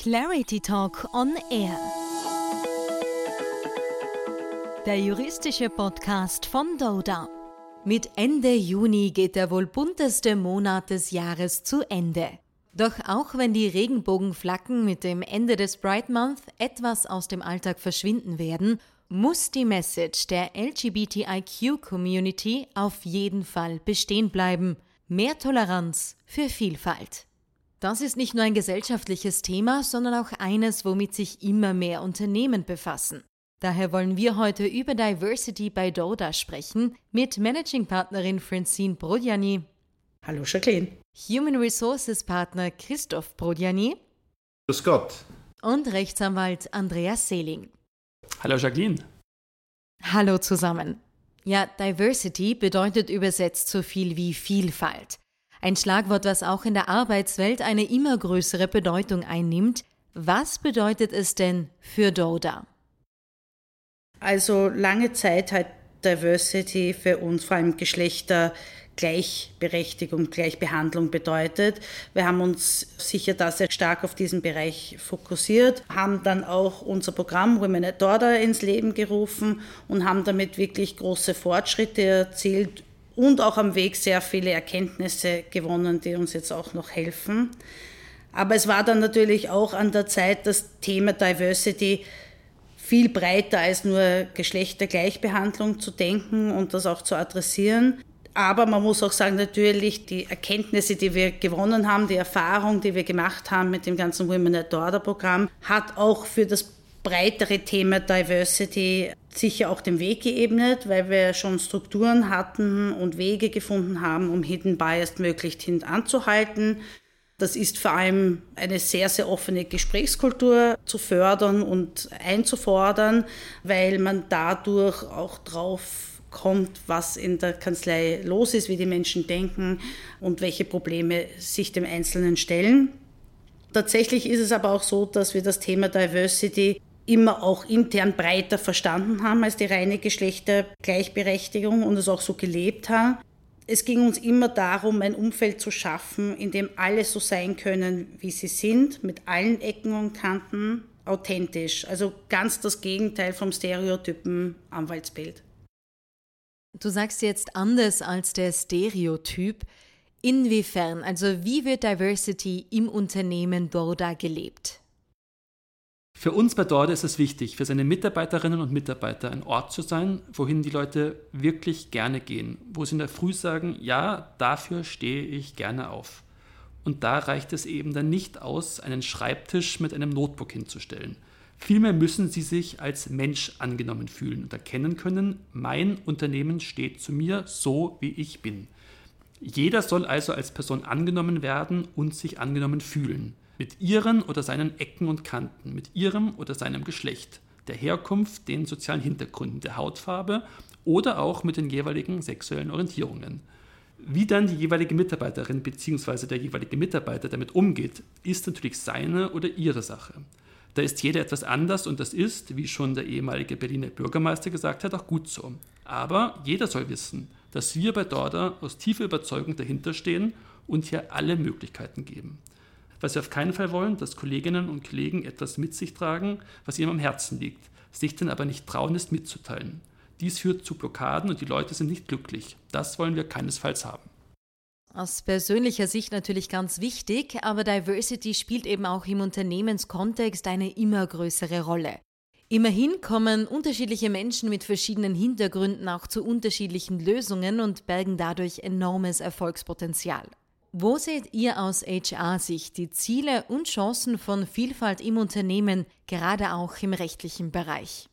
Clarity Talk on Air. Der juristische Podcast von Doda. Mit Ende Juni geht der wohl bunteste Monat des Jahres zu Ende. Doch auch wenn die Regenbogenflaggen mit dem Ende des Bright Month etwas aus dem Alltag verschwinden werden, muss die Message der LGBTIQ-Community auf jeden Fall bestehen bleiben. Mehr Toleranz für Vielfalt. Das ist nicht nur ein gesellschaftliches Thema, sondern auch eines, womit sich immer mehr Unternehmen befassen. Daher wollen wir heute über Diversity bei Doda sprechen mit Managing Partnerin Francine Brodjani. Hallo Jacqueline. Human Resources Partner Christoph Brodjani. Grüß Gott. Und Rechtsanwalt Andreas Seeling. Hallo Jacqueline. Hallo zusammen. Ja, Diversity bedeutet übersetzt so viel wie Vielfalt. Ein Schlagwort, das auch in der Arbeitswelt eine immer größere Bedeutung einnimmt. Was bedeutet es denn für Doda? Also lange Zeit hat Diversity für uns vor allem Geschlechter Gleichberechtigung, Gleichbehandlung bedeutet. Wir haben uns sicher da sehr stark auf diesen Bereich fokussiert, haben dann auch unser Programm Women at Order ins Leben gerufen und haben damit wirklich große Fortschritte erzielt und auch am Weg sehr viele Erkenntnisse gewonnen, die uns jetzt auch noch helfen. Aber es war dann natürlich auch an der Zeit, das Thema Diversity viel breiter als nur Geschlechtergleichbehandlung zu denken und das auch zu adressieren. Aber man muss auch sagen, natürlich die Erkenntnisse, die wir gewonnen haben, die Erfahrung, die wir gemacht haben mit dem ganzen Women at Order Programm, hat auch für das breitere Thema Diversity sicher auch den Weg geebnet, weil wir schon Strukturen hatten und Wege gefunden haben, um Hidden Bias möglichst hin anzuhalten. Das ist vor allem eine sehr, sehr offene Gesprächskultur zu fördern und einzufordern, weil man dadurch auch drauf kommt, was in der Kanzlei los ist, wie die Menschen denken und welche Probleme sich dem Einzelnen stellen. Tatsächlich ist es aber auch so, dass wir das Thema Diversity immer auch intern breiter verstanden haben als die reine Geschlechtergleichberechtigung und es auch so gelebt haben. Es ging uns immer darum, ein Umfeld zu schaffen, in dem alle so sein können, wie sie sind, mit allen Ecken und Kanten, authentisch. Also ganz das Gegenteil vom Stereotypen Anwaltsbild. Du sagst jetzt anders als der Stereotyp. Inwiefern, also wie wird Diversity im Unternehmen Dorda gelebt? Für uns bei Dorda ist es wichtig, für seine Mitarbeiterinnen und Mitarbeiter ein Ort zu sein, wohin die Leute wirklich gerne gehen, wo sie in der Früh sagen, ja, dafür stehe ich gerne auf. Und da reicht es eben dann nicht aus, einen Schreibtisch mit einem Notebook hinzustellen. Vielmehr müssen sie sich als Mensch angenommen fühlen und erkennen können, mein Unternehmen steht zu mir so, wie ich bin. Jeder soll also als Person angenommen werden und sich angenommen fühlen. Mit ihren oder seinen Ecken und Kanten, mit ihrem oder seinem Geschlecht, der Herkunft, den sozialen Hintergründen, der Hautfarbe oder auch mit den jeweiligen sexuellen Orientierungen. Wie dann die jeweilige Mitarbeiterin bzw. der jeweilige Mitarbeiter damit umgeht, ist natürlich seine oder ihre Sache. Da ist jeder etwas anders und das ist, wie schon der ehemalige Berliner Bürgermeister gesagt hat, auch gut so. Aber jeder soll wissen, dass wir bei Dorda aus tiefer Überzeugung dahinterstehen und hier alle Möglichkeiten geben. Was wir auf keinen Fall wollen, dass Kolleginnen und Kollegen etwas mit sich tragen, was ihnen am Herzen liegt, sich dann aber nicht trauen ist mitzuteilen. Dies führt zu Blockaden und die Leute sind nicht glücklich. Das wollen wir keinesfalls haben. Aus persönlicher Sicht natürlich ganz wichtig, aber Diversity spielt eben auch im Unternehmenskontext eine immer größere Rolle. Immerhin kommen unterschiedliche Menschen mit verschiedenen Hintergründen auch zu unterschiedlichen Lösungen und bergen dadurch enormes Erfolgspotenzial. Wo seht ihr aus HR-Sicht die Ziele und Chancen von Vielfalt im Unternehmen, gerade auch im rechtlichen Bereich?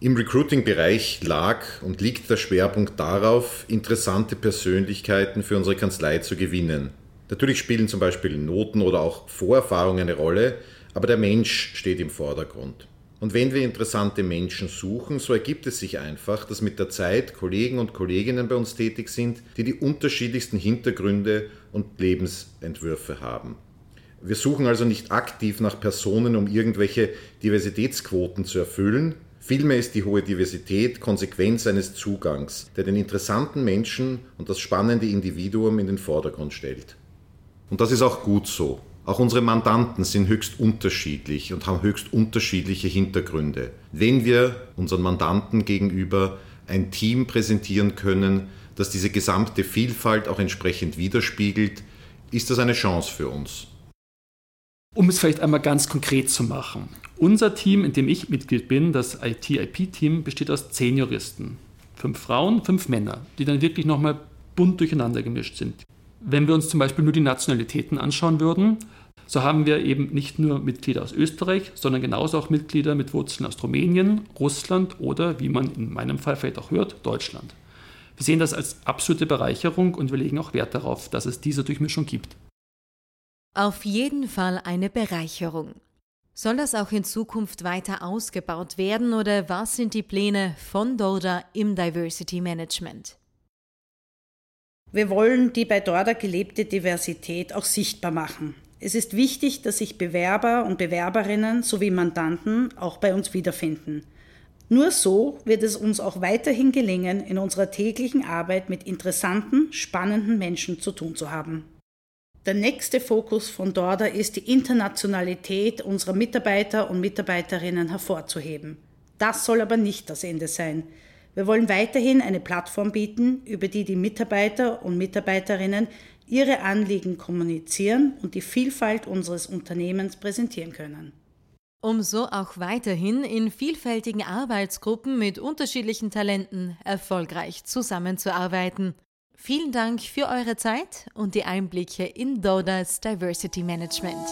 Im Recruiting-Bereich lag und liegt der Schwerpunkt darauf, interessante Persönlichkeiten für unsere Kanzlei zu gewinnen. Natürlich spielen zum Beispiel Noten oder auch Vorerfahrungen eine Rolle, aber der Mensch steht im Vordergrund. Und wenn wir interessante Menschen suchen, so ergibt es sich einfach, dass mit der Zeit Kollegen und Kolleginnen bei uns tätig sind, die die unterschiedlichsten Hintergründe und Lebensentwürfe haben. Wir suchen also nicht aktiv nach Personen, um irgendwelche Diversitätsquoten zu erfüllen, Vielmehr ist die hohe Diversität Konsequenz eines Zugangs, der den interessanten Menschen und das spannende Individuum in den Vordergrund stellt. Und das ist auch gut so. Auch unsere Mandanten sind höchst unterschiedlich und haben höchst unterschiedliche Hintergründe. Wenn wir unseren Mandanten gegenüber ein Team präsentieren können, das diese gesamte Vielfalt auch entsprechend widerspiegelt, ist das eine Chance für uns. Um es vielleicht einmal ganz konkret zu machen. Unser Team, in dem ich Mitglied bin, das IT-IP-Team, besteht aus zehn Juristen. Fünf Frauen, fünf Männer, die dann wirklich nochmal bunt durcheinander gemischt sind. Wenn wir uns zum Beispiel nur die Nationalitäten anschauen würden, so haben wir eben nicht nur Mitglieder aus Österreich, sondern genauso auch Mitglieder mit Wurzeln aus Rumänien, Russland oder, wie man in meinem Fall vielleicht auch hört, Deutschland. Wir sehen das als absolute Bereicherung und wir legen auch Wert darauf, dass es diese Durchmischung gibt. Auf jeden Fall eine Bereicherung. Soll das auch in Zukunft weiter ausgebaut werden oder was sind die Pläne von Dorda im Diversity Management? Wir wollen die bei Dorda gelebte Diversität auch sichtbar machen. Es ist wichtig, dass sich Bewerber und Bewerberinnen sowie Mandanten auch bei uns wiederfinden. Nur so wird es uns auch weiterhin gelingen, in unserer täglichen Arbeit mit interessanten, spannenden Menschen zu tun zu haben. Der nächste Fokus von Dorda ist die Internationalität unserer Mitarbeiter und Mitarbeiterinnen hervorzuheben. Das soll aber nicht das Ende sein. Wir wollen weiterhin eine Plattform bieten, über die die Mitarbeiter und Mitarbeiterinnen ihre Anliegen kommunizieren und die Vielfalt unseres Unternehmens präsentieren können. Um so auch weiterhin in vielfältigen Arbeitsgruppen mit unterschiedlichen Talenten erfolgreich zusammenzuarbeiten. Vielen Dank für eure Zeit und die Einblicke in Dodas Diversity Management.